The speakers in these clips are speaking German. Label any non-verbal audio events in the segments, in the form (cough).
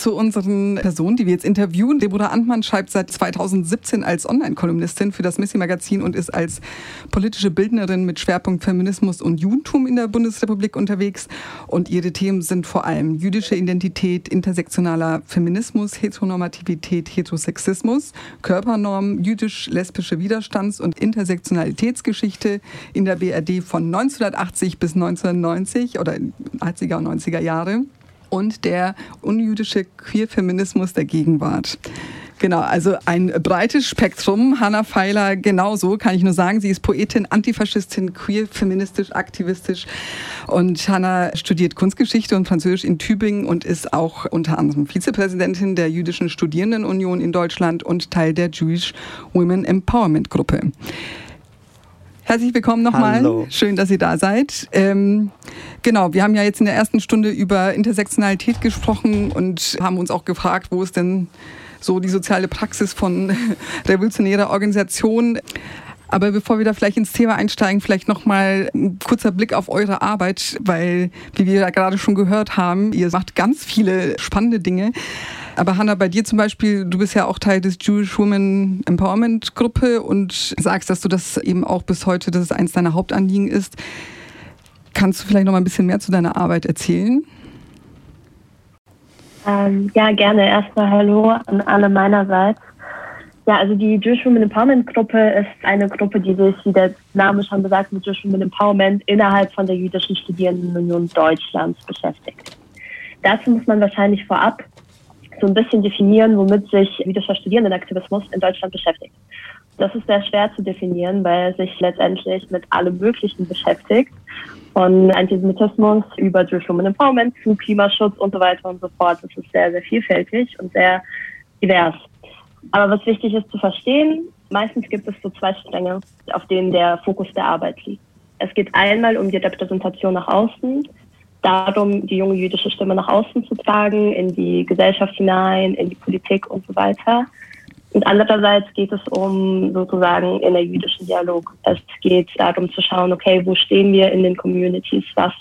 zu unseren Personen, die wir jetzt interviewen. Deborah Antmann schreibt seit 2017 als Online-Kolumnistin für das Missy-Magazin und ist als politische Bildnerin mit Schwerpunkt Feminismus und Judentum in der Bundesrepublik unterwegs. Und ihre Themen sind vor allem jüdische Identität, intersektionaler Feminismus, Heteronormativität, Heterosexismus, Körpernorm, jüdisch-lesbische Widerstands- und Intersektionalitätsgeschichte in der BRD von 1980 bis 1990 oder 80er und 90er Jahre und der unjüdische Queerfeminismus der Gegenwart. Genau, also ein breites Spektrum. Hanna Feiler genauso, kann ich nur sagen. Sie ist Poetin, Antifaschistin, queer, feministisch, aktivistisch. Und Hanna studiert Kunstgeschichte und Französisch in Tübingen und ist auch unter anderem Vizepräsidentin der Jüdischen Studierendenunion in Deutschland und Teil der Jewish Women Empowerment Gruppe. Herzlich willkommen nochmal. Schön, dass ihr da seid. Ähm, genau, wir haben ja jetzt in der ersten Stunde über Intersektionalität gesprochen und haben uns auch gefragt, wo ist denn so die soziale Praxis von (laughs) revolutionärer Organisation. Aber bevor wir da vielleicht ins Thema einsteigen, vielleicht nochmal ein kurzer Blick auf eure Arbeit, weil, wie wir ja gerade schon gehört haben, ihr macht ganz viele spannende Dinge. Aber Hanna, bei dir zum Beispiel, du bist ja auch Teil des Jewish Women Empowerment Gruppe und sagst, dass du das eben auch bis heute, dass es eins deiner Hauptanliegen ist. Kannst du vielleicht noch mal ein bisschen mehr zu deiner Arbeit erzählen? Ähm, ja, gerne. Erstmal Hallo an alle meinerseits. Ja, also die Jewish Women Empowerment Gruppe ist eine Gruppe, die sich, wie der Name schon besagt, mit Jewish Women Empowerment innerhalb von der Jüdischen Studierendenunion Deutschlands beschäftigt. Dazu muss man wahrscheinlich vorab so ein bisschen definieren, womit sich jüdischer Studierendenaktivismus in Deutschland beschäftigt. Das ist sehr schwer zu definieren, weil er sich letztendlich mit allem Möglichen beschäftigt. Von Antisemitismus über Jewish Women Empowerment zu Klimaschutz und so weiter und so fort. Das ist sehr, sehr vielfältig und sehr divers. Aber was wichtig ist zu verstehen, meistens gibt es so zwei Stränge, auf denen der Fokus der Arbeit liegt. Es geht einmal um die Repräsentation nach außen, darum, die junge jüdische Stimme nach außen zu tragen, in die Gesellschaft hinein, in die Politik und so weiter. Und andererseits geht es um sozusagen in der jüdischen Dialog. Es geht darum zu schauen, okay, wo stehen wir in den Communities, was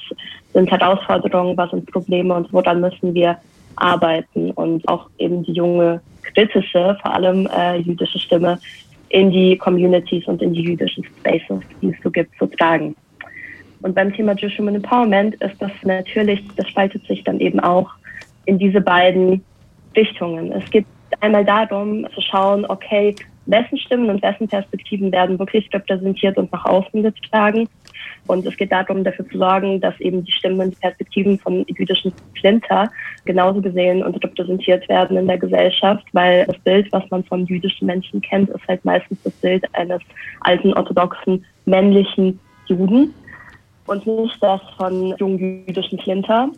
sind Herausforderungen, was sind Probleme und woran müssen wir arbeiten und auch eben die junge kritische, vor allem äh, jüdische Stimme in die Communities und in die jüdischen Spaces, die es so gibt, zu tragen. Und beim Thema Jewish Women Empowerment ist das natürlich, das spaltet sich dann eben auch in diese beiden Richtungen. Es geht einmal darum zu schauen, okay, wessen Stimmen und wessen Perspektiven werden wirklich repräsentiert und nach außen getragen. Und es geht darum, dafür zu sorgen, dass eben die Stimmen und Perspektiven von jüdischen Flinter genauso gesehen und repräsentiert werden in der Gesellschaft, weil das Bild, was man von jüdischen Menschen kennt, ist halt meistens das Bild eines alten, orthodoxen, männlichen Juden und nicht das von jungen jüdischen Flinter.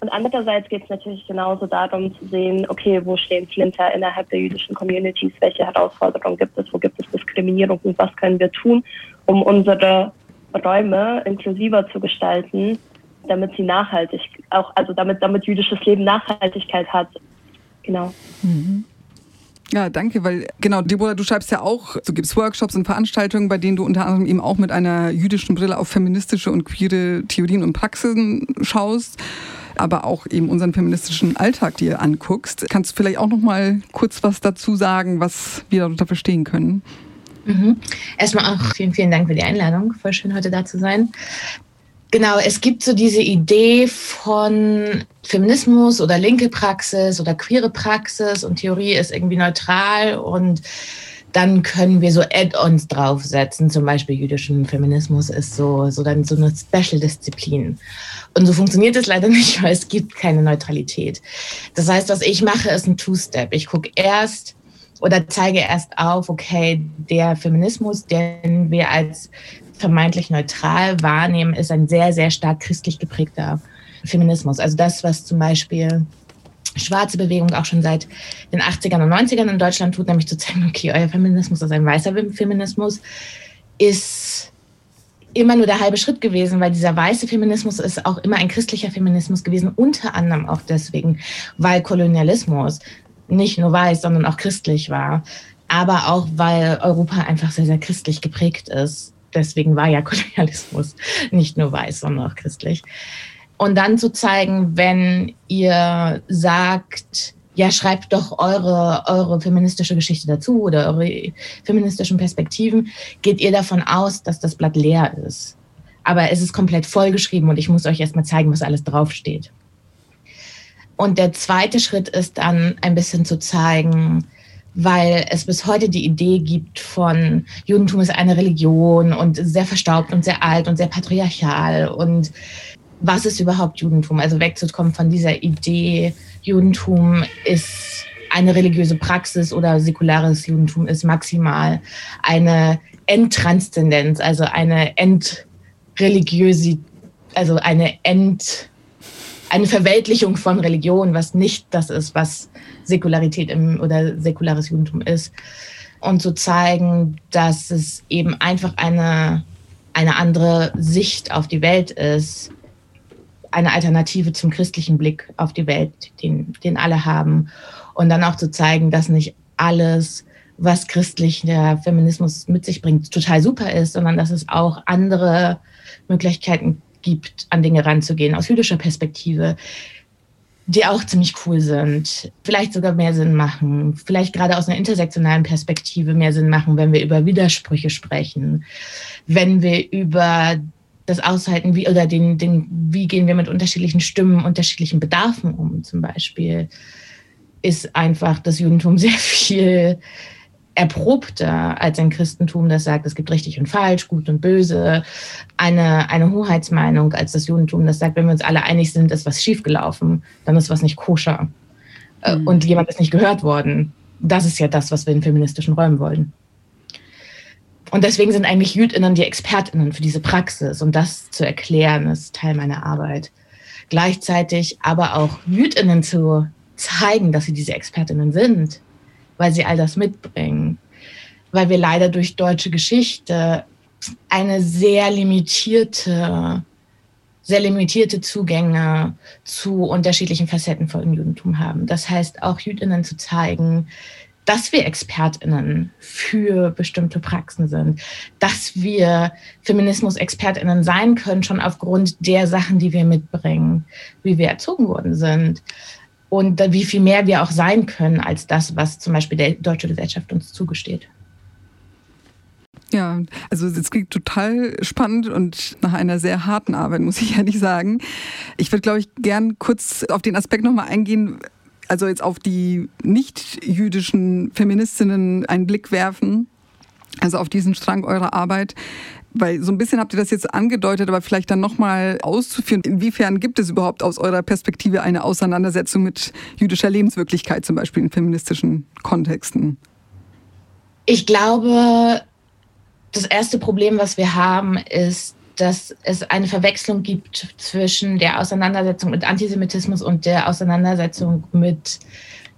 Und andererseits geht es natürlich genauso darum zu sehen, okay, wo stehen Flinter innerhalb der jüdischen Communities, welche Herausforderungen gibt es, wo gibt es Diskriminierung und was können wir tun, um unsere Räume inklusiver zu gestalten, damit sie nachhaltig, auch, also damit, damit jüdisches Leben Nachhaltigkeit hat. Genau. Mhm. Ja, danke, weil genau, Deborah, du schreibst ja auch, du gibst Workshops und Veranstaltungen, bei denen du unter anderem eben auch mit einer jüdischen Brille auf feministische und queere Theorien und Praxisen schaust, aber auch eben unseren feministischen Alltag dir anguckst. Kannst du vielleicht auch noch mal kurz was dazu sagen, was wir darunter verstehen können? Mhm. Erstmal auch vielen, vielen Dank für die Einladung. Voll schön, heute da zu sein. Genau, es gibt so diese Idee von Feminismus oder linke Praxis oder queere Praxis und Theorie ist irgendwie neutral und dann können wir so Add-ons draufsetzen. Zum Beispiel jüdischen Feminismus ist so, so dann so eine Special-Disziplin. Und so funktioniert es leider (laughs) nicht, weil es gibt keine Neutralität. Das heißt, was ich mache, ist ein Two-Step. Ich gucke erst oder zeige erst auf, okay, der Feminismus, den wir als vermeintlich neutral wahrnehmen, ist ein sehr, sehr stark christlich geprägter Feminismus. Also das, was zum Beispiel schwarze Bewegung auch schon seit den 80ern und 90ern in Deutschland tut, nämlich zu zeigen, okay, euer Feminismus ist ein weißer Feminismus, ist immer nur der halbe Schritt gewesen, weil dieser weiße Feminismus ist auch immer ein christlicher Feminismus gewesen, unter anderem auch deswegen, weil Kolonialismus nicht nur weiß, sondern auch christlich war, aber auch weil Europa einfach sehr, sehr christlich geprägt ist deswegen war ja (laughs) Kolonialismus nicht nur weiß, sondern auch christlich. Und dann zu zeigen, wenn ihr sagt, ja, schreibt doch eure, eure feministische Geschichte dazu oder eure feministischen Perspektiven, geht ihr davon aus, dass das Blatt leer ist. Aber es ist komplett vollgeschrieben und ich muss euch erstmal zeigen, was alles draufsteht. Und der zweite Schritt ist dann ein bisschen zu zeigen, weil es bis heute die Idee gibt von Judentum ist eine Religion und sehr verstaubt und sehr alt und sehr patriarchal und was ist überhaupt Judentum? Also wegzukommen von dieser Idee, Judentum ist eine religiöse Praxis oder säkulares Judentum ist maximal eine Endtranszendenz, also eine Endreligiösität, also eine End, eine Verweltlichung von Religion, was nicht das ist, was Säkularität im, oder säkulares Judentum ist. Und zu zeigen, dass es eben einfach eine, eine andere Sicht auf die Welt ist, eine Alternative zum christlichen Blick auf die Welt, den, den alle haben. Und dann auch zu zeigen, dass nicht alles, was christlicher Feminismus mit sich bringt, total super ist, sondern dass es auch andere Möglichkeiten gibt, an Dinge ranzugehen, aus jüdischer Perspektive, die auch ziemlich cool sind, vielleicht sogar mehr Sinn machen, vielleicht gerade aus einer intersektionalen Perspektive mehr Sinn machen, wenn wir über Widersprüche sprechen, wenn wir über das Aushalten, wie oder den, den, wie gehen wir mit unterschiedlichen Stimmen, unterschiedlichen Bedarfen um, zum Beispiel, ist einfach das Judentum sehr viel erprobter als ein Christentum, das sagt, es gibt richtig und falsch, gut und böse, eine, eine Hoheitsmeinung als das Judentum, das sagt, wenn wir uns alle einig sind, ist was schiefgelaufen, dann ist was nicht koscher. Mhm. Und jemand ist nicht gehört worden. Das ist ja das, was wir in feministischen Räumen wollen. Und deswegen sind eigentlich JüdInnen die ExpertInnen für diese Praxis. Und das zu erklären, ist Teil meiner Arbeit. Gleichzeitig aber auch JüdInnen zu zeigen, dass sie diese ExpertInnen sind, weil sie all das mitbringen. Weil wir leider durch deutsche Geschichte eine sehr limitierte, sehr limitierte Zugänge zu unterschiedlichen Facetten von Judentum haben. Das heißt, auch JüdInnen zu zeigen, dass wir ExpertInnen für bestimmte Praxen sind, dass wir Feminismus-ExpertInnen sein können, schon aufgrund der Sachen, die wir mitbringen, wie wir erzogen worden sind und wie viel mehr wir auch sein können als das, was zum Beispiel der deutsche Gesellschaft uns zugesteht. Ja, also es klingt total spannend und nach einer sehr harten Arbeit, muss ich (laughs) ehrlich sagen. Ich würde, glaube ich, gern kurz auf den Aspekt nochmal eingehen, also jetzt auf die nicht-jüdischen Feministinnen einen Blick werfen, also auf diesen Strang eurer Arbeit. Weil so ein bisschen habt ihr das jetzt angedeutet, aber vielleicht dann nochmal auszuführen, inwiefern gibt es überhaupt aus eurer Perspektive eine Auseinandersetzung mit jüdischer Lebenswirklichkeit, zum Beispiel in feministischen Kontexten? Ich glaube, das erste Problem, was wir haben, ist, dass es eine Verwechslung gibt zwischen der Auseinandersetzung mit Antisemitismus und der Auseinandersetzung mit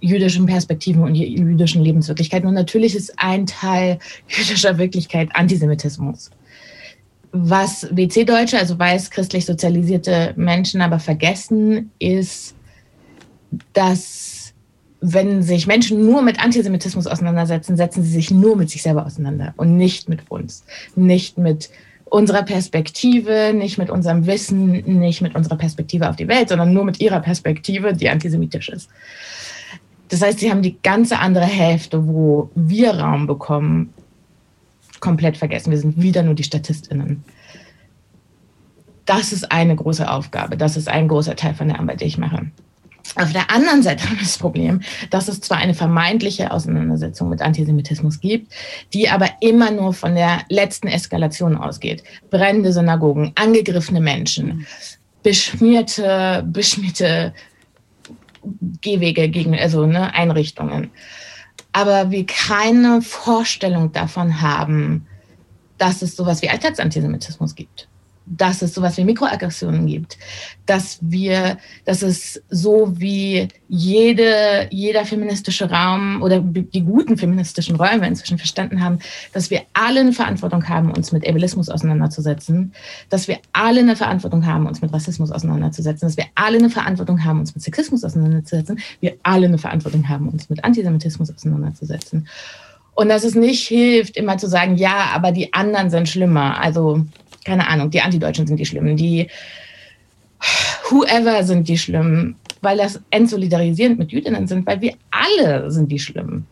jüdischen Perspektiven und jüdischen Lebenswirklichkeiten. Und natürlich ist ein Teil jüdischer Wirklichkeit Antisemitismus. Was WC-Deutsche, also weiß christlich sozialisierte Menschen aber vergessen, ist, dass wenn sich Menschen nur mit Antisemitismus auseinandersetzen, setzen sie sich nur mit sich selber auseinander und nicht mit uns, nicht mit unserer Perspektive, nicht mit unserem Wissen, nicht mit unserer Perspektive auf die Welt, sondern nur mit ihrer Perspektive, die antisemitisch ist. Das heißt, sie haben die ganze andere Hälfte, wo wir Raum bekommen, komplett vergessen. Wir sind wieder nur die Statistinnen. Das ist eine große Aufgabe. Das ist ein großer Teil von der Arbeit, die ich mache. Auf der anderen Seite haben wir das Problem, dass es zwar eine vermeintliche Auseinandersetzung mit Antisemitismus gibt, die aber immer nur von der letzten Eskalation ausgeht. Brennende Synagogen, angegriffene Menschen, beschmierte, beschmierte Gehwege gegen, also ne, Einrichtungen. Aber wir keine Vorstellung davon haben, dass es sowas wie Alltagsantisemitismus gibt dass es sowas wie Mikroaggressionen gibt, dass wir, dass es so wie jede, jeder feministische Raum oder die guten feministischen Räume inzwischen verstanden haben, dass wir alle eine Verantwortung haben, uns mit Ableismus auseinanderzusetzen, dass wir alle eine Verantwortung haben, uns mit Rassismus auseinanderzusetzen, dass wir alle eine Verantwortung haben, uns mit Sexismus auseinanderzusetzen, wir alle eine Verantwortung haben, uns mit Antisemitismus auseinanderzusetzen. Und dass es nicht hilft, immer zu sagen, ja, aber die anderen sind schlimmer. Also keine Ahnung, die Antideutschen sind die Schlimmen, die whoever sind die Schlimmen, weil das entsolidarisierend mit Jüdinnen sind, weil wir alle sind die Schlimmen.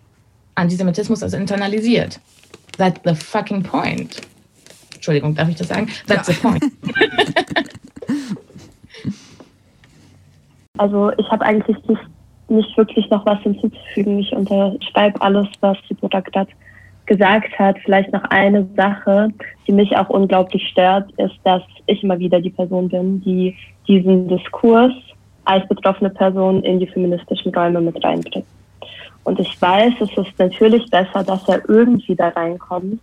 Antisemitismus ist internalisiert. That's the fucking point. Entschuldigung, darf ich das sagen? That's ja. the point. (laughs) also ich habe eigentlich nicht, nicht, wirklich noch was hinzuzufügen. Ich unterschreibe alles, was die Produktat gesagt hat. Vielleicht noch eine Sache, die mich auch unglaublich stört, ist, dass ich immer wieder die Person bin, die diesen Diskurs als betroffene Person in die feministischen Räume mit reinbringt. Und ich weiß, es ist natürlich besser, dass er irgendwie da reinkommt.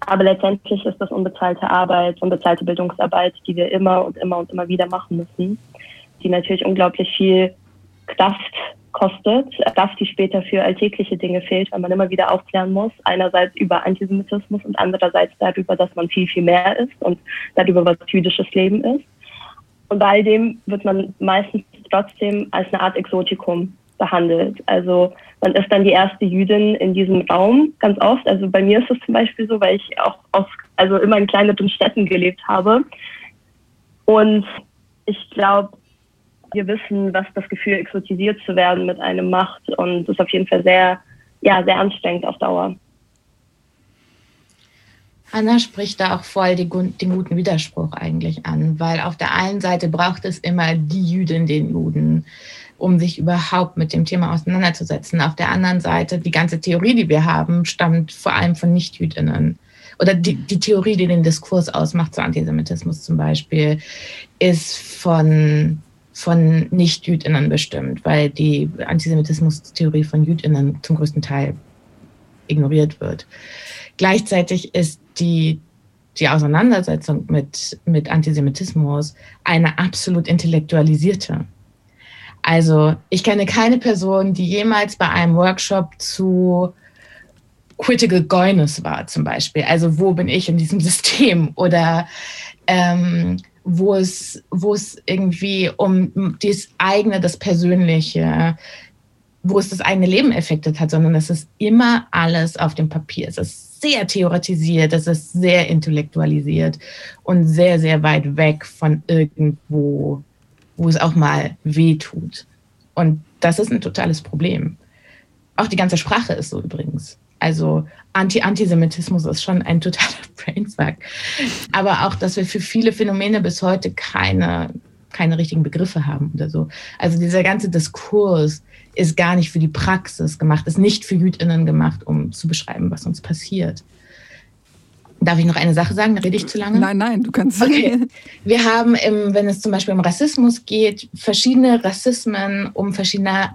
Aber letztendlich ist das unbezahlte Arbeit, unbezahlte Bildungsarbeit, die wir immer und immer und immer wieder machen müssen, die natürlich unglaublich viel Kraft kostet, Kraft, die später für alltägliche Dinge fehlt, weil man immer wieder aufklären muss. Einerseits über Antisemitismus und andererseits darüber, dass man viel, viel mehr ist und darüber, was jüdisches Leben ist. Und bei all dem wird man meistens trotzdem als eine Art Exotikum behandelt. Also man ist dann die erste Jüdin in diesem Raum ganz oft. Also bei mir ist es zum Beispiel so, weil ich auch oft, also immer in kleineren Städten gelebt habe. Und ich glaube, wir wissen, was das Gefühl, exotisiert zu werden mit einem macht. Und ist auf jeden Fall sehr, ja, sehr anstrengend auf Dauer. Anna spricht da auch voll den, den, guten Widerspruch eigentlich an, weil auf der einen Seite braucht es immer die Jüdin, den Juden, um sich überhaupt mit dem Thema auseinanderzusetzen. Auf der anderen Seite, die ganze Theorie, die wir haben, stammt vor allem von Nichtjüdinnen. Oder die, die Theorie, die den Diskurs ausmacht, zu Antisemitismus zum Beispiel, ist von, von Nicht-Jüdinnen bestimmt, weil die Antisemitismus-Theorie von Jüdinnen zum größten Teil ignoriert wird. Gleichzeitig ist die, die Auseinandersetzung mit, mit Antisemitismus eine absolut intellektualisierte. Also ich kenne keine Person, die jemals bei einem Workshop zu Critical Goyness war zum Beispiel. Also wo bin ich in diesem (laughs) System? Oder ähm, wo, es, wo es irgendwie um das eigene, das Persönliche, wo es das eigene Leben effektet hat, sondern es ist immer alles auf dem Papier. Es ist sehr theoretisiert, es ist sehr intellektualisiert und sehr, sehr weit weg von irgendwo wo es auch mal weh tut. Und das ist ein totales Problem. Auch die ganze Sprache ist so übrigens. Also Anti-Antisemitismus ist schon ein totaler (laughs) Brainfuck. Aber auch, dass wir für viele Phänomene bis heute keine, keine richtigen Begriffe haben oder so. Also dieser ganze Diskurs ist gar nicht für die Praxis gemacht, ist nicht für JüdInnen gemacht, um zu beschreiben, was uns passiert. Darf ich noch eine Sache sagen? Rede ich zu lange? Nein, nein, du kannst. Okay. Wir haben, im, wenn es zum Beispiel um Rassismus geht, verschiedene Rassismen, um verschiedene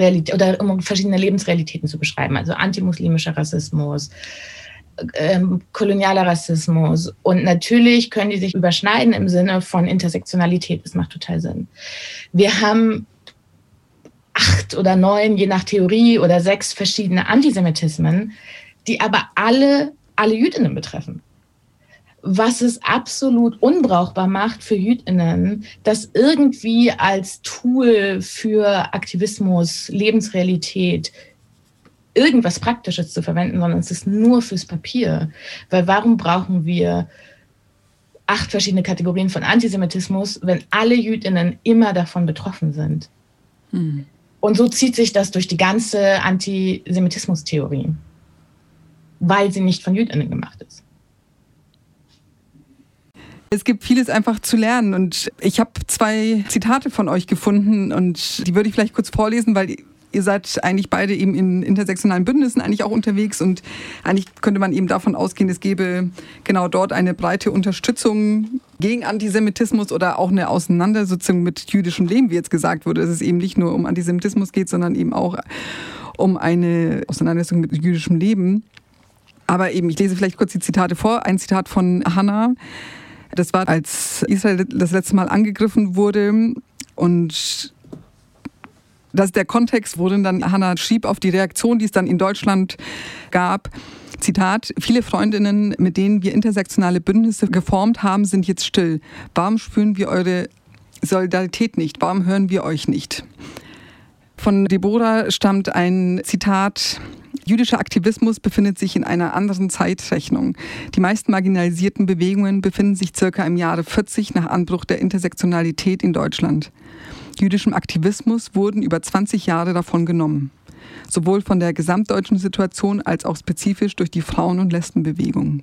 Alltagsrealitäten oder um verschiedene Lebensrealitäten zu beschreiben. Also antimuslimischer Rassismus, ähm, kolonialer Rassismus. Und natürlich können die sich überschneiden im Sinne von Intersektionalität. Das macht total Sinn. Wir haben acht oder neun, je nach Theorie, oder sechs verschiedene Antisemitismen, die aber alle alle Jüdinnen betreffen. Was es absolut unbrauchbar macht für Jüdinnen, das irgendwie als Tool für Aktivismus, Lebensrealität, irgendwas Praktisches zu verwenden, sondern es ist nur fürs Papier. Weil warum brauchen wir acht verschiedene Kategorien von Antisemitismus, wenn alle Jüdinnen immer davon betroffen sind? Hm. Und so zieht sich das durch die ganze Antisemitismus-Theorie weil sie nicht von Jüdinnen gemacht ist. Es gibt vieles einfach zu lernen und ich habe zwei Zitate von euch gefunden und die würde ich vielleicht kurz vorlesen, weil ihr seid eigentlich beide eben in intersektionalen Bündnissen eigentlich auch unterwegs und eigentlich könnte man eben davon ausgehen, es gäbe genau dort eine breite Unterstützung gegen Antisemitismus oder auch eine Auseinandersetzung mit jüdischem Leben, wie jetzt gesagt wurde, dass es eben nicht nur um Antisemitismus geht, sondern eben auch um eine Auseinandersetzung mit jüdischem Leben. Aber eben, ich lese vielleicht kurz die Zitate vor. Ein Zitat von Hannah. Das war, als Israel das letzte Mal angegriffen wurde und das der Kontext, wo dann Hannah schrieb auf die Reaktion, die es dann in Deutschland gab. Zitat, viele Freundinnen, mit denen wir intersektionale Bündnisse geformt haben, sind jetzt still. Warum spüren wir eure Solidarität nicht? Warum hören wir euch nicht? Von Deborah stammt ein Zitat, Jüdischer Aktivismus befindet sich in einer anderen Zeitrechnung. Die meisten marginalisierten Bewegungen befinden sich circa im Jahre 40 nach Anbruch der Intersektionalität in Deutschland. Jüdischem Aktivismus wurden über 20 Jahre davon genommen sowohl von der gesamtdeutschen Situation als auch spezifisch durch die Frauen- und Lesbenbewegung.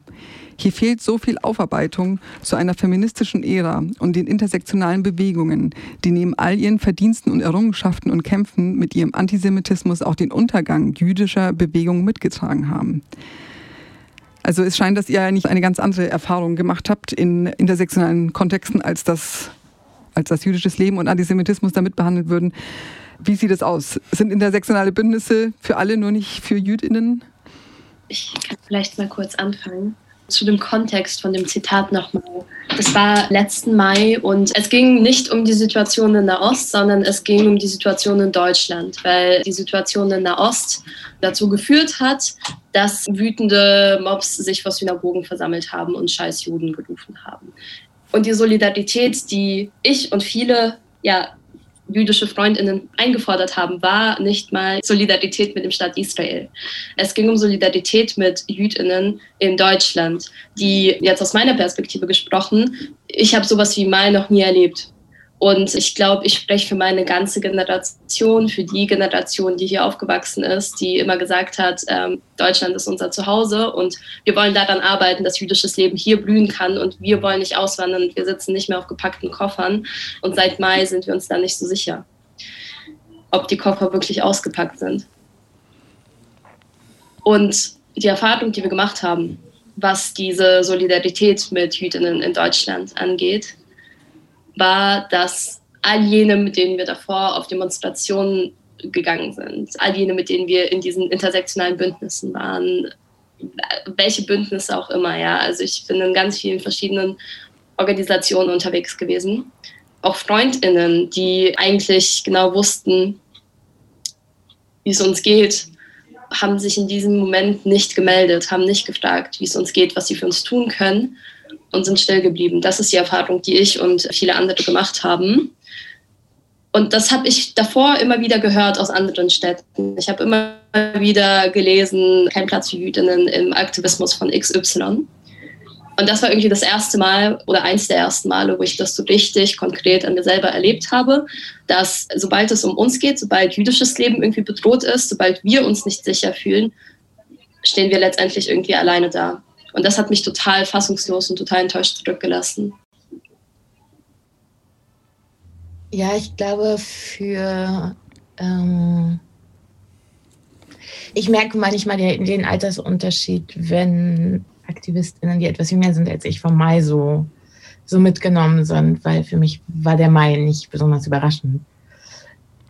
Hier fehlt so viel Aufarbeitung zu einer feministischen Ära und den intersektionalen Bewegungen, die neben all ihren Verdiensten und Errungenschaften und Kämpfen mit ihrem Antisemitismus auch den Untergang jüdischer Bewegungen mitgetragen haben. Also es scheint, dass ihr nicht eine ganz andere Erfahrung gemacht habt in intersektionalen Kontexten, als das, als das jüdisches Leben und Antisemitismus damit behandelt würden. Wie sieht es aus? Sind intersektionale Bündnisse für alle, nur nicht für JüdInnen? Ich kann vielleicht mal kurz anfangen. Zu dem Kontext von dem Zitat nochmal. Das war letzten Mai und es ging nicht um die Situation in Nahost, sondern es ging um die Situation in Deutschland, weil die Situation in Nahost dazu geführt hat, dass wütende Mobs sich vor Synagogen versammelt haben und scheiß Juden gerufen haben. Und die Solidarität, die ich und viele ja, jüdische Freundinnen eingefordert haben, war nicht mal Solidarität mit dem Staat Israel. Es ging um Solidarität mit Jüdinnen in Deutschland, die jetzt aus meiner Perspektive gesprochen, ich habe sowas wie mal noch nie erlebt. Und ich glaube, ich spreche für meine ganze Generation, für die Generation, die hier aufgewachsen ist, die immer gesagt hat, ähm, Deutschland ist unser Zuhause und wir wollen daran arbeiten, dass jüdisches Leben hier blühen kann und wir wollen nicht auswandern wir sitzen nicht mehr auf gepackten Koffern. Und seit Mai sind wir uns da nicht so sicher, ob die Koffer wirklich ausgepackt sind. Und die Erfahrung, die wir gemacht haben, was diese Solidarität mit Jüdinnen in Deutschland angeht, war, dass all jene, mit denen wir davor auf Demonstrationen gegangen sind, all jene, mit denen wir in diesen intersektionalen Bündnissen waren, welche Bündnisse auch immer, ja. Also ich bin in ganz vielen verschiedenen Organisationen unterwegs gewesen. Auch FreundInnen, die eigentlich genau wussten, wie es uns geht, haben sich in diesem Moment nicht gemeldet, haben nicht gefragt, wie es uns geht, was sie für uns tun können und sind still geblieben. Das ist die Erfahrung, die ich und viele andere gemacht haben. Und das habe ich davor immer wieder gehört aus anderen Städten. Ich habe immer wieder gelesen, kein Platz für Jüdinnen im Aktivismus von XY. Und das war irgendwie das erste Mal oder eins der ersten Male, wo ich das so richtig konkret an mir selber erlebt habe, dass sobald es um uns geht, sobald jüdisches Leben irgendwie bedroht ist, sobald wir uns nicht sicher fühlen, stehen wir letztendlich irgendwie alleine da. Und das hat mich total fassungslos und total enttäuscht zurückgelassen. Ja, ich glaube, für. Ähm, ich merke manchmal den, Altersunterschied, wenn AktivistInnen, die etwas jünger sind als ich, vom Mai so, so mitgenommen sind, weil für mich war der Mai nicht besonders überraschend.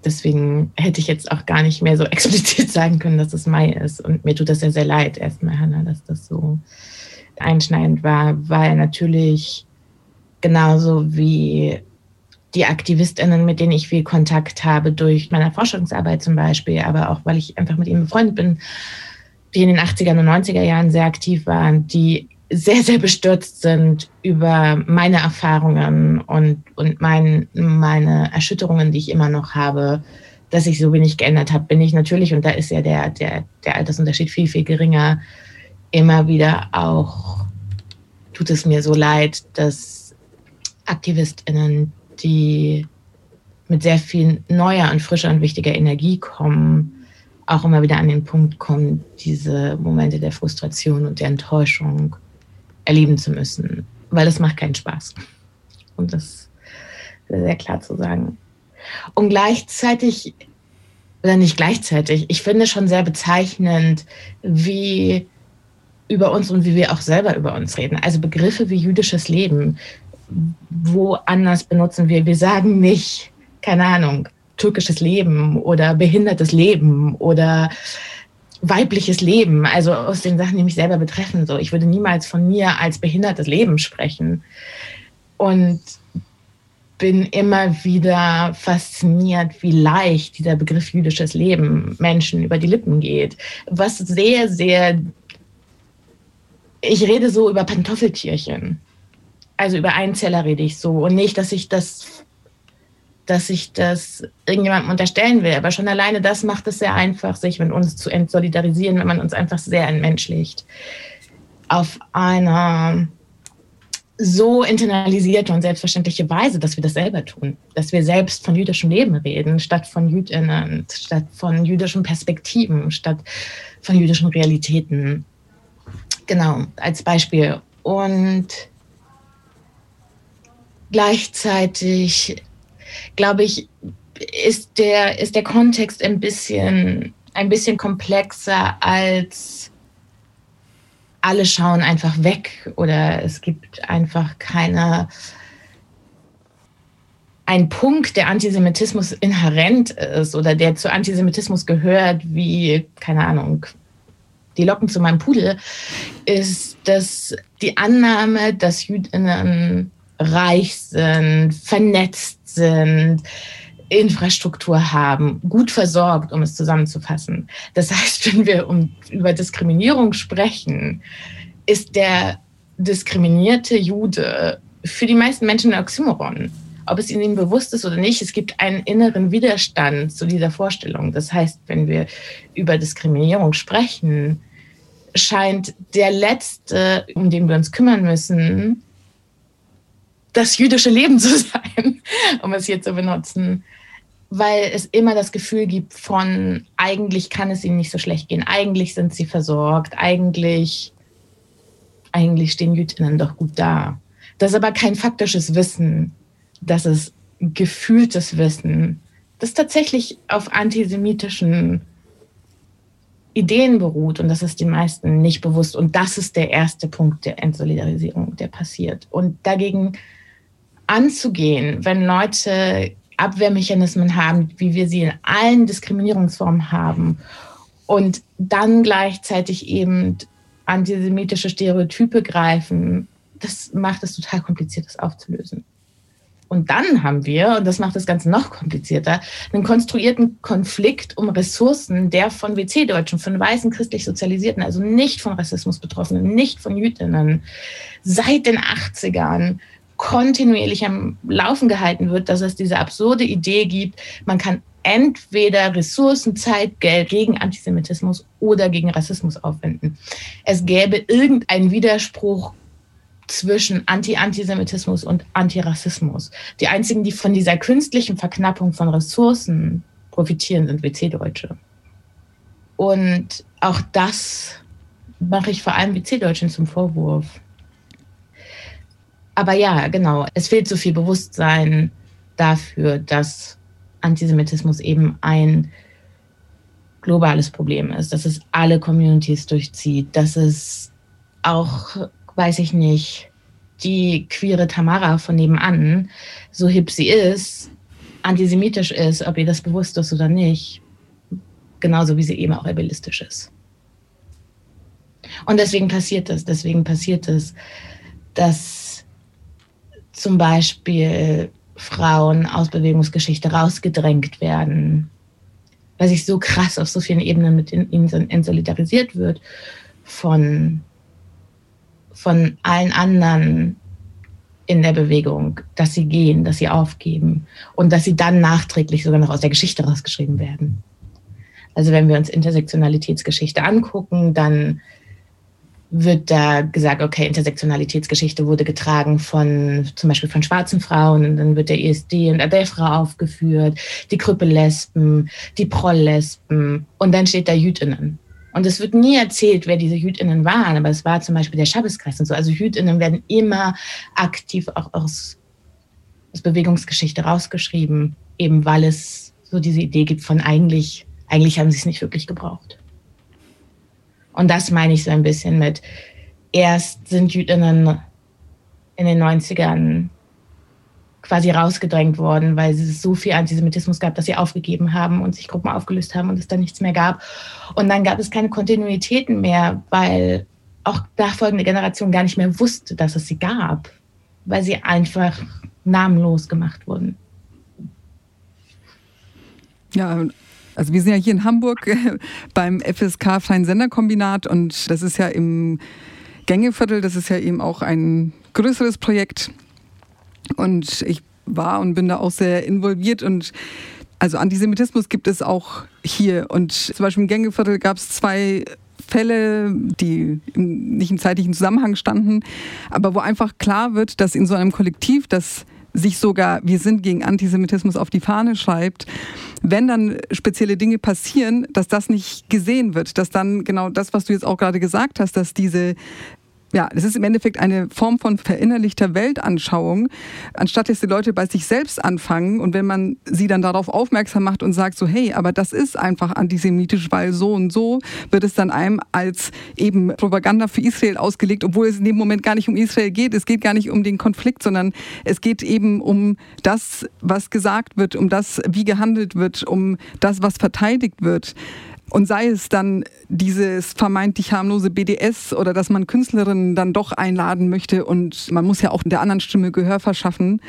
Deswegen hätte ich jetzt auch gar nicht mehr so (laughs) explizit sagen können, dass es Mai ist. Und mir tut das ja sehr leid, erstmal, Hannah, dass das so einschneidend war, weil natürlich genauso wie die AktivistInnen, mit denen ich viel Kontakt habe, durch meine Forschungsarbeit zum Beispiel, aber auch weil ich einfach mit ihnen befreundet bin, die in den 80er und 90er Jahren sehr aktiv waren, die sehr, sehr bestürzt sind über meine Erfahrungen und, und mein, meine Erschütterungen, die ich immer noch habe, dass ich so wenig geändert habe, bin ich natürlich, und da ist ja der, der, der Altersunterschied viel, viel geringer, immer wieder auch, tut es mir so leid, dass AktivistInnen, die mit sehr viel neuer und frischer und wichtiger Energie kommen, auch immer wieder an den Punkt kommen, diese Momente der Frustration und der Enttäuschung erleben zu müssen, weil es macht keinen Spaß. Und das ist sehr klar zu sagen. Und gleichzeitig, oder nicht gleichzeitig, ich finde schon sehr bezeichnend, wie über uns und wie wir auch selber über uns reden. Also Begriffe wie jüdisches Leben, woanders benutzen wir, wir sagen nicht, keine Ahnung, türkisches Leben oder behindertes Leben oder weibliches Leben, also aus den Sachen, die mich selber betreffen. So, ich würde niemals von mir als behindertes Leben sprechen. Und bin immer wieder fasziniert, wie leicht dieser Begriff jüdisches Leben Menschen über die Lippen geht. Was sehr, sehr. Ich rede so über Pantoffeltierchen. Also über Einzeller rede ich so. Und nicht, dass ich das dass ich das irgendjemandem unterstellen will. Aber schon alleine das macht es sehr einfach, sich mit uns zu entsolidarisieren, wenn man uns einfach sehr entmenschlicht. Auf einer so internalisierte und selbstverständliche Weise, dass wir das selber tun, dass wir selbst von jüdischem Leben reden, statt von Jüdinnen, statt von jüdischen Perspektiven, statt von jüdischen Realitäten. Genau, als Beispiel. Und gleichzeitig, glaube ich, ist der, ist der Kontext ein bisschen, ein bisschen komplexer als alle schauen einfach weg oder es gibt einfach keine ein Punkt, der Antisemitismus inhärent ist oder der zu Antisemitismus gehört, wie, keine Ahnung, die Locken zu meinem Pudel, ist, dass die Annahme, dass Jüdinnen reich sind, vernetzt sind, Infrastruktur haben, gut versorgt, um es zusammenzufassen. Das heißt, wenn wir um, über Diskriminierung sprechen, ist der diskriminierte Jude für die meisten Menschen ein Oxymoron. Ob es ihnen bewusst ist oder nicht, es gibt einen inneren Widerstand zu dieser Vorstellung. Das heißt, wenn wir über Diskriminierung sprechen, scheint der letzte, um den wir uns kümmern müssen, das jüdische Leben zu (laughs) sein, um es hier zu benutzen. Weil es immer das Gefühl gibt von, eigentlich kann es ihnen nicht so schlecht gehen, eigentlich sind sie versorgt, eigentlich, eigentlich stehen Jüdinnen doch gut da. Das ist aber kein faktisches Wissen, das ist gefühltes Wissen, das tatsächlich auf antisemitischen Ideen beruht und das ist den meisten nicht bewusst. Und das ist der erste Punkt der Entsolidarisierung, der passiert. Und dagegen anzugehen, wenn Leute Abwehrmechanismen haben, wie wir sie in allen Diskriminierungsformen haben und dann gleichzeitig eben antisemitische Stereotype greifen, das macht es total kompliziert, das aufzulösen. Und dann haben wir, und das macht das Ganze noch komplizierter, einen konstruierten Konflikt um Ressourcen, der von WC-Deutschen, von weißen christlich Sozialisierten, also nicht von Rassismus Betroffenen, nicht von Jüdinnen, seit den 80ern kontinuierlich am Laufen gehalten wird, dass es diese absurde Idee gibt, man kann entweder Ressourcen, Zeit, Geld gegen Antisemitismus oder gegen Rassismus aufwenden. Es gäbe irgendeinen Widerspruch zwischen Anti-Antisemitismus und Antirassismus. Die einzigen, die von dieser künstlichen Verknappung von Ressourcen profitieren, sind WC-Deutsche. Und auch das mache ich vor allem WC-Deutschen zum Vorwurf. Aber ja, genau, es fehlt so viel Bewusstsein dafür, dass Antisemitismus eben ein globales Problem ist, dass es alle Communities durchzieht, dass es auch, weiß ich nicht, die queere Tamara von nebenan, so hip sie ist, antisemitisch ist, ob ihr das bewusst ist oder nicht, genauso wie sie eben auch rebellistisch ist. Und deswegen passiert es, deswegen passiert es, dass zum Beispiel Frauen aus Bewegungsgeschichte rausgedrängt werden, weil sich so krass auf so vielen Ebenen mit ihnen entsolidarisiert wird von, von allen anderen in der Bewegung, dass sie gehen, dass sie aufgeben und dass sie dann nachträglich sogar noch aus der Geschichte rausgeschrieben werden. Also wenn wir uns Intersektionalitätsgeschichte angucken, dann wird da gesagt, okay, Intersektionalitätsgeschichte wurde getragen von zum Beispiel von schwarzen Frauen und dann wird der ESD und Adefra aufgeführt, die Krüppellesben, die Prolllesben und dann steht da Jüdinnen. Und es wird nie erzählt, wer diese Jüdinnen waren, aber es war zum Beispiel der Schabbeskreis und so. Also Jüdinnen werden immer aktiv auch aus, aus Bewegungsgeschichte rausgeschrieben, eben weil es so diese Idee gibt von eigentlich, eigentlich haben sie es nicht wirklich gebraucht. Und das meine ich so ein bisschen mit, erst sind Jüdinnen in den 90ern quasi rausgedrängt worden, weil es so viel Antisemitismus gab, dass sie aufgegeben haben und sich Gruppen aufgelöst haben und es dann nichts mehr gab. Und dann gab es keine Kontinuitäten mehr, weil auch nachfolgende Generation gar nicht mehr wusste, dass es sie gab, weil sie einfach namenlos gemacht wurden. Ja, also wir sind ja hier in Hamburg äh, beim FSK Freien Senderkombinat und das ist ja im Gängeviertel, das ist ja eben auch ein größeres Projekt. Und ich war und bin da auch sehr involviert und also Antisemitismus gibt es auch hier. Und zum Beispiel im Gängeviertel gab es zwei Fälle, die nicht im zeitlichen Zusammenhang standen, aber wo einfach klar wird, dass in so einem Kollektiv, das sich sogar, wir sind gegen Antisemitismus auf die Fahne schreibt, wenn dann spezielle Dinge passieren, dass das nicht gesehen wird, dass dann genau das, was du jetzt auch gerade gesagt hast, dass diese ja, es ist im Endeffekt eine Form von verinnerlichter Weltanschauung, anstatt dass die Leute bei sich selbst anfangen und wenn man sie dann darauf aufmerksam macht und sagt so, hey, aber das ist einfach antisemitisch, weil so und so, wird es dann einem als eben Propaganda für Israel ausgelegt, obwohl es in dem Moment gar nicht um Israel geht. Es geht gar nicht um den Konflikt, sondern es geht eben um das, was gesagt wird, um das, wie gehandelt wird, um das, was verteidigt wird. Und sei es dann dieses vermeintlich harmlose BDS oder dass man Künstlerinnen dann doch einladen möchte und man muss ja auch der anderen Stimme Gehör verschaffen.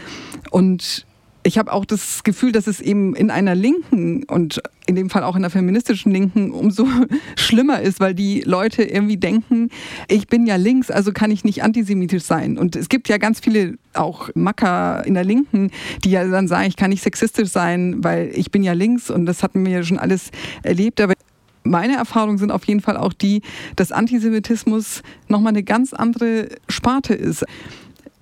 Und ich habe auch das Gefühl, dass es eben in einer Linken und in dem Fall auch in der feministischen Linken umso (laughs) schlimmer ist, weil die Leute irgendwie denken, ich bin ja links, also kann ich nicht antisemitisch sein. Und es gibt ja ganz viele auch Macker in der Linken, die ja dann sagen, ich kann nicht sexistisch sein, weil ich bin ja links und das hatten wir ja schon alles erlebt. Aber meine Erfahrungen sind auf jeden Fall auch die, dass Antisemitismus nochmal eine ganz andere Sparte ist.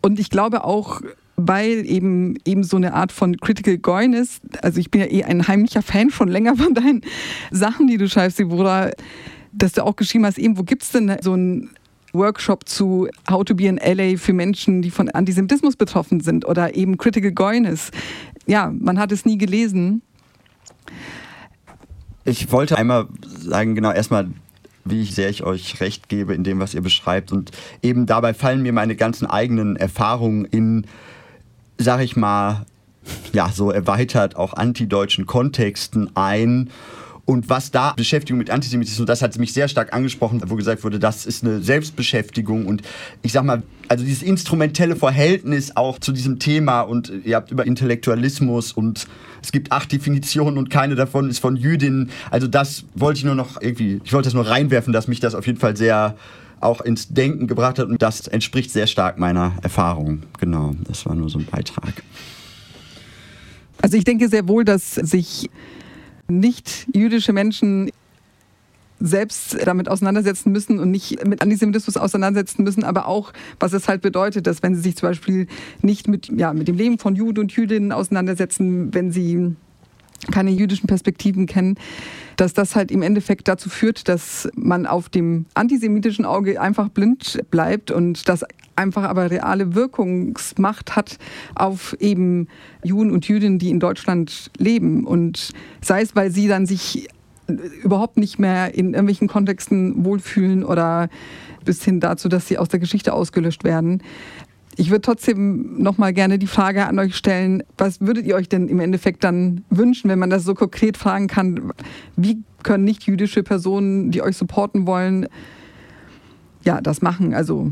Und ich glaube auch, weil eben, eben so eine Art von Critical Goyness, also ich bin ja eh ein heimlicher Fan schon länger von deinen Sachen, die du schreibst, Deborah, dass du auch geschrieben hast, eben, wo gibt es denn so einen Workshop zu How to be in LA für Menschen, die von Antisemitismus betroffen sind oder eben Critical Goyness. Ja, man hat es nie gelesen. Ich wollte einmal sagen, genau, erstmal, wie sehr ich euch recht gebe in dem, was ihr beschreibt. Und eben dabei fallen mir meine ganzen eigenen Erfahrungen in, sag ich mal, ja, so erweitert auch antideutschen Kontexten ein und was da Beschäftigung mit Antisemitismus, das hat mich sehr stark angesprochen, wo gesagt wurde, das ist eine Selbstbeschäftigung. Und ich sag mal, also dieses instrumentelle Verhältnis auch zu diesem Thema und ihr habt über Intellektualismus und es gibt acht Definitionen und keine davon ist von Jüdinnen. Also das wollte ich nur noch irgendwie, ich wollte das nur reinwerfen, dass mich das auf jeden Fall sehr auch ins Denken gebracht hat und das entspricht sehr stark meiner Erfahrung. Genau, das war nur so ein Beitrag. Also ich denke sehr wohl, dass sich nicht jüdische Menschen selbst damit auseinandersetzen müssen und nicht mit Antisemitismus auseinandersetzen müssen, aber auch, was es halt bedeutet, dass wenn sie sich zum Beispiel nicht mit, ja, mit dem Leben von Juden und Jüdinnen auseinandersetzen, wenn sie keine jüdischen Perspektiven kennen, dass das halt im Endeffekt dazu führt, dass man auf dem antisemitischen Auge einfach blind bleibt und das einfach aber reale Wirkungsmacht hat auf eben Juden und Jüdinnen, die in Deutschland leben. Und sei es, weil sie dann sich überhaupt nicht mehr in irgendwelchen Kontexten wohlfühlen oder bis hin dazu, dass sie aus der Geschichte ausgelöscht werden. Ich würde trotzdem noch mal gerne die Frage an euch stellen, was würdet ihr euch denn im Endeffekt dann wünschen, wenn man das so konkret fragen kann? Wie können nicht jüdische Personen, die euch supporten wollen, ja, das machen? Also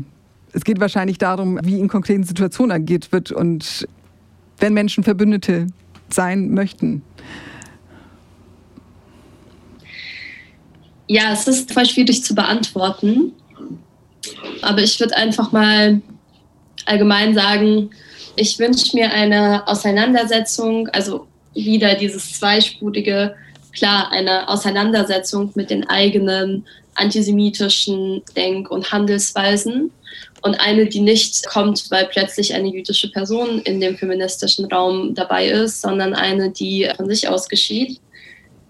es geht wahrscheinlich darum, wie in konkreten Situationen agiert wird und wenn Menschen Verbündete sein möchten. Ja, es ist voll schwierig zu beantworten. Aber ich würde einfach mal allgemein sagen, ich wünsche mir eine Auseinandersetzung, also wieder dieses zweispurige, klar, eine Auseinandersetzung mit den eigenen antisemitischen Denk- und Handelsweisen und eine, die nicht kommt, weil plötzlich eine jüdische Person in dem feministischen Raum dabei ist, sondern eine, die von sich aus geschieht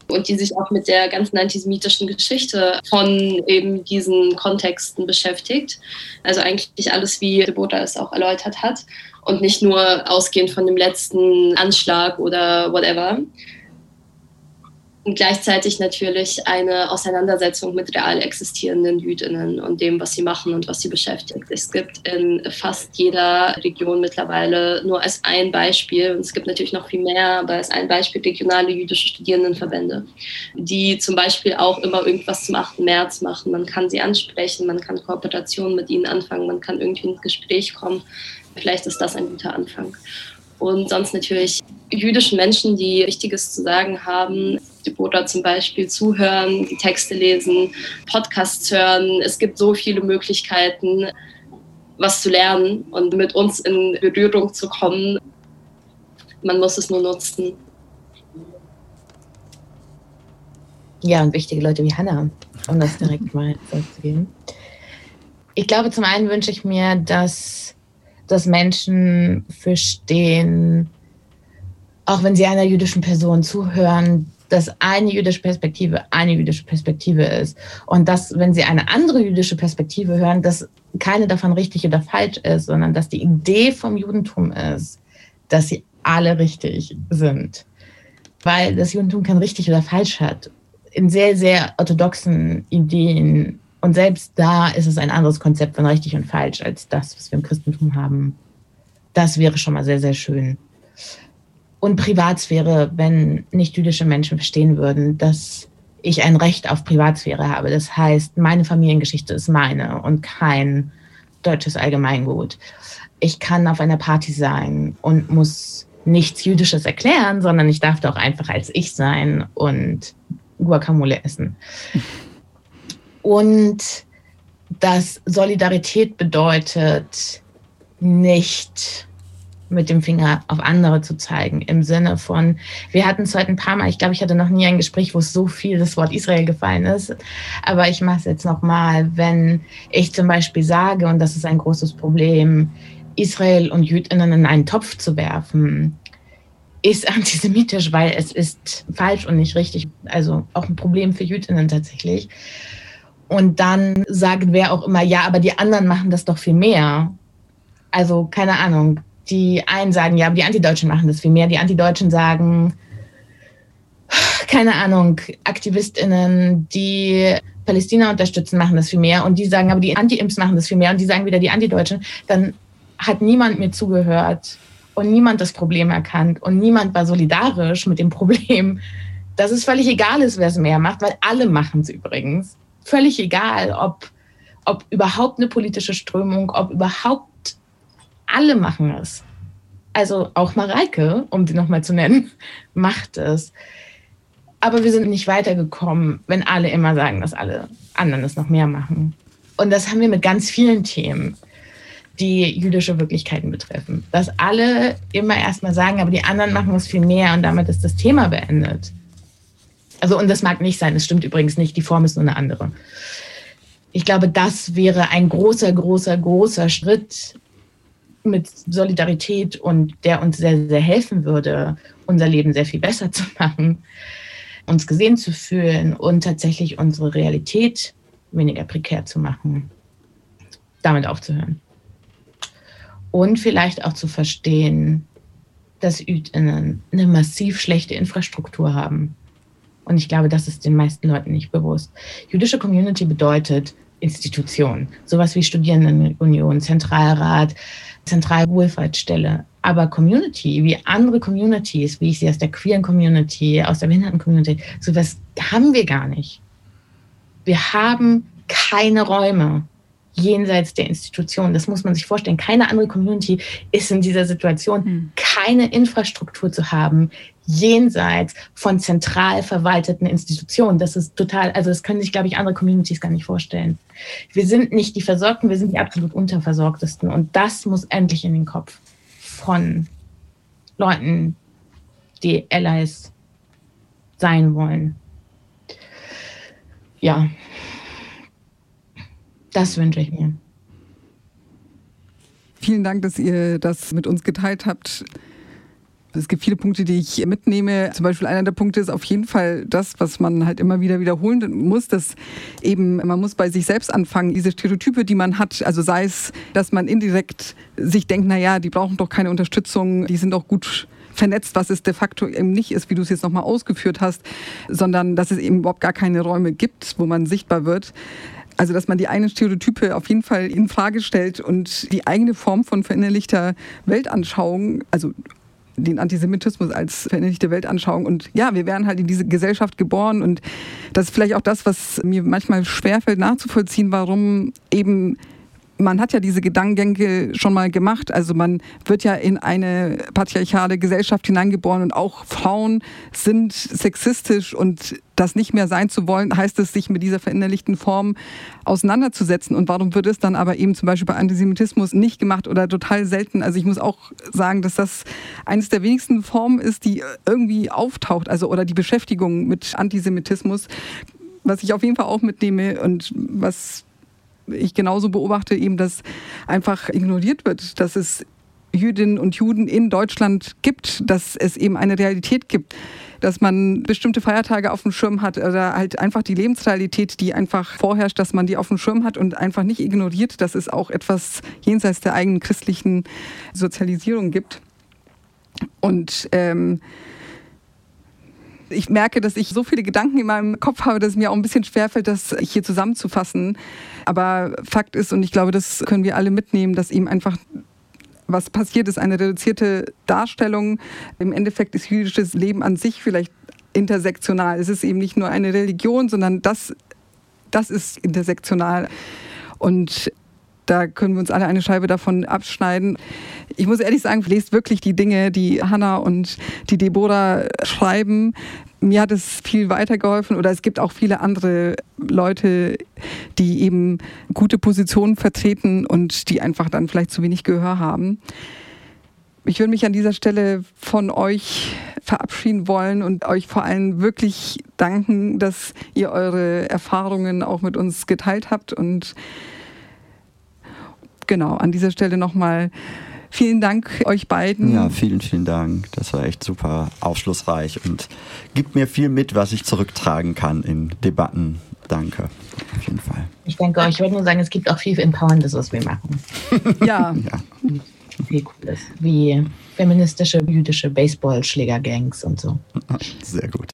und die sich auch mit der ganzen antisemitischen Geschichte von eben diesen Kontexten beschäftigt. Also eigentlich alles, wie Deborah es auch erläutert hat und nicht nur ausgehend von dem letzten Anschlag oder whatever und gleichzeitig natürlich eine Auseinandersetzung mit real existierenden Jüdinnen und dem, was sie machen und was sie beschäftigt. Es gibt in fast jeder Region mittlerweile nur als ein Beispiel, und es gibt natürlich noch viel mehr, aber als ein Beispiel regionale jüdische Studierendenverbände, die zum Beispiel auch immer irgendwas zum 8. März machen. Man kann sie ansprechen, man kann Kooperationen mit ihnen anfangen, man kann irgendwie ins Gespräch kommen. Vielleicht ist das ein guter Anfang. Und sonst natürlich jüdischen Menschen, die Wichtiges zu sagen haben, Devoter zum Beispiel zuhören, die Texte lesen, Podcasts hören. Es gibt so viele Möglichkeiten, was zu lernen und mit uns in Berührung zu kommen. man muss es nur nutzen. Ja, und wichtige Leute wie Hannah, um das direkt mal (laughs) vorzugeben. Ich glaube, zum einen wünsche ich mir, dass, dass Menschen verstehen, auch wenn sie einer jüdischen Person zuhören, dass eine jüdische Perspektive eine jüdische Perspektive ist. Und dass, wenn sie eine andere jüdische Perspektive hören, dass keine davon richtig oder falsch ist, sondern dass die Idee vom Judentum ist, dass sie alle richtig sind. Weil das Judentum kein richtig oder falsch hat. In sehr, sehr orthodoxen Ideen. Und selbst da ist es ein anderes Konzept von richtig und falsch als das, was wir im Christentum haben. Das wäre schon mal sehr, sehr schön und Privatsphäre, wenn nicht jüdische Menschen verstehen würden, dass ich ein Recht auf Privatsphäre habe. Das heißt, meine Familiengeschichte ist meine und kein deutsches Allgemeingut. Ich kann auf einer Party sein und muss nichts Jüdisches erklären, sondern ich darf doch einfach als ich sein und Guacamole essen. Und dass Solidarität bedeutet, nicht mit dem Finger auf andere zu zeigen. Im Sinne von, wir hatten es heute ein paar Mal, ich glaube, ich hatte noch nie ein Gespräch, wo so viel das Wort Israel gefallen ist. Aber ich mache es jetzt nochmal, wenn ich zum Beispiel sage, und das ist ein großes Problem, Israel und Jüdinnen in einen Topf zu werfen, ist (laughs) antisemitisch, weil es ist falsch und nicht richtig. Also auch ein Problem für Jüdinnen tatsächlich. Und dann sagt wer auch immer, ja, aber die anderen machen das doch viel mehr. Also keine Ahnung, die einen sagen, ja, aber die Antideutschen machen das viel mehr. Die Antideutschen sagen, keine Ahnung, AktivistInnen, die Palästina unterstützen, machen das viel mehr. Und die sagen, aber die Anti-Imps machen das viel mehr. Und die sagen wieder, die Antideutschen. Dann hat niemand mir zugehört und niemand das Problem erkannt und niemand war solidarisch mit dem Problem, dass es völlig egal ist, wer es mehr macht, weil alle machen es übrigens. Völlig egal, ob, ob überhaupt eine politische Strömung, ob überhaupt alle machen es. Also auch Mareike, um sie nochmal zu nennen, (laughs) macht es. Aber wir sind nicht weitergekommen, wenn alle immer sagen, dass alle anderen es noch mehr machen. Und das haben wir mit ganz vielen Themen, die jüdische Wirklichkeiten betreffen. Dass alle immer erstmal sagen, aber die anderen machen es viel mehr und damit ist das Thema beendet. Also, und das mag nicht sein, das stimmt übrigens nicht, die Form ist nur eine andere. Ich glaube, das wäre ein großer, großer, großer Schritt mit Solidarität und der uns sehr, sehr helfen würde, unser Leben sehr viel besser zu machen, uns gesehen zu fühlen und tatsächlich unsere Realität weniger prekär zu machen, damit aufzuhören. Und vielleicht auch zu verstehen, dass ÜdInnen eine massiv schlechte Infrastruktur haben. Und ich glaube, das ist den meisten Leuten nicht bewusst. Jüdische Community bedeutet Institution, sowas wie Studierendenunion, Zentralrat, Zentralwohlfahrtsstelle. Aber Community, wie andere Communities, wie ich sie aus der queeren Community, aus der Behinderten-Community, sowas haben wir gar nicht. Wir haben keine Räume jenseits der Institution. Das muss man sich vorstellen. Keine andere Community ist in dieser Situation, hm. keine Infrastruktur zu haben, jenseits von zentral verwalteten Institutionen. Das ist total, also das können sich, glaube ich, andere Communities gar nicht vorstellen. Wir sind nicht die Versorgten, wir sind die absolut Unterversorgtesten. Und das muss endlich in den Kopf von Leuten, die Allies sein wollen. Ja, das wünsche ich mir. Vielen Dank, dass ihr das mit uns geteilt habt. Es gibt viele Punkte, die ich mitnehme. Zum Beispiel einer der Punkte ist auf jeden Fall das, was man halt immer wieder wiederholen muss, dass eben man muss bei sich selbst anfangen, diese Stereotype, die man hat, also sei es, dass man indirekt sich denkt, na ja, die brauchen doch keine Unterstützung, die sind doch gut vernetzt, was es de facto eben nicht ist, wie du es jetzt nochmal ausgeführt hast, sondern dass es eben überhaupt gar keine Räume gibt, wo man sichtbar wird. Also, dass man die eigenen Stereotype auf jeden Fall in Frage stellt und die eigene Form von verinnerlichter Weltanschauung, also den Antisemitismus als verinnerlichte Weltanschauung. Und ja, wir werden halt in diese Gesellschaft geboren. Und das ist vielleicht auch das, was mir manchmal schwerfällt nachzuvollziehen, warum eben man hat ja diese Gedankengänge schon mal gemacht. Also man wird ja in eine patriarchale Gesellschaft hineingeboren und auch Frauen sind sexistisch und das nicht mehr sein zu wollen, heißt es, sich mit dieser verinnerlichten Form auseinanderzusetzen. Und warum wird es dann aber eben zum Beispiel bei Antisemitismus nicht gemacht oder total selten? Also ich muss auch sagen, dass das eines der wenigsten Formen ist, die irgendwie auftaucht, also oder die Beschäftigung mit Antisemitismus, was ich auf jeden Fall auch mitnehme und was ich genauso beobachte, eben, dass einfach ignoriert wird, dass es Jüdinnen und Juden in Deutschland gibt, dass es eben eine Realität gibt, dass man bestimmte Feiertage auf dem Schirm hat oder halt einfach die Lebensrealität, die einfach vorherrscht, dass man die auf dem Schirm hat und einfach nicht ignoriert, dass es auch etwas jenseits der eigenen christlichen Sozialisierung gibt. Und ähm, ich merke, dass ich so viele Gedanken in meinem Kopf habe, dass es mir auch ein bisschen schwerfällt, das hier zusammenzufassen. Aber Fakt ist, und ich glaube, das können wir alle mitnehmen, dass eben einfach was passiert ist, eine reduzierte Darstellung. Im Endeffekt ist jüdisches Leben an sich vielleicht intersektional. Es ist eben nicht nur eine Religion, sondern das, das ist intersektional. Und da können wir uns alle eine Scheibe davon abschneiden. Ich muss ehrlich sagen, lest wirklich die Dinge, die Hannah und die Deborah schreiben. Mir hat es viel weitergeholfen oder es gibt auch viele andere Leute, die eben gute Positionen vertreten und die einfach dann vielleicht zu wenig Gehör haben. Ich würde mich an dieser Stelle von euch verabschieden wollen und euch vor allem wirklich danken, dass ihr eure Erfahrungen auch mit uns geteilt habt und genau, an dieser Stelle nochmal vielen Dank euch beiden. Ja, vielen, vielen Dank. Das war echt super aufschlussreich und gibt mir viel mit, was ich zurücktragen kann in Debatten. Danke, auf jeden Fall. Ich danke euch. Ich wollte nur sagen, es gibt auch viel Empowerndes, was wir machen. (laughs) ja. ja. Viel Cooles. Wie feministische, jüdische Baseballschlägergangs und so. Sehr gut.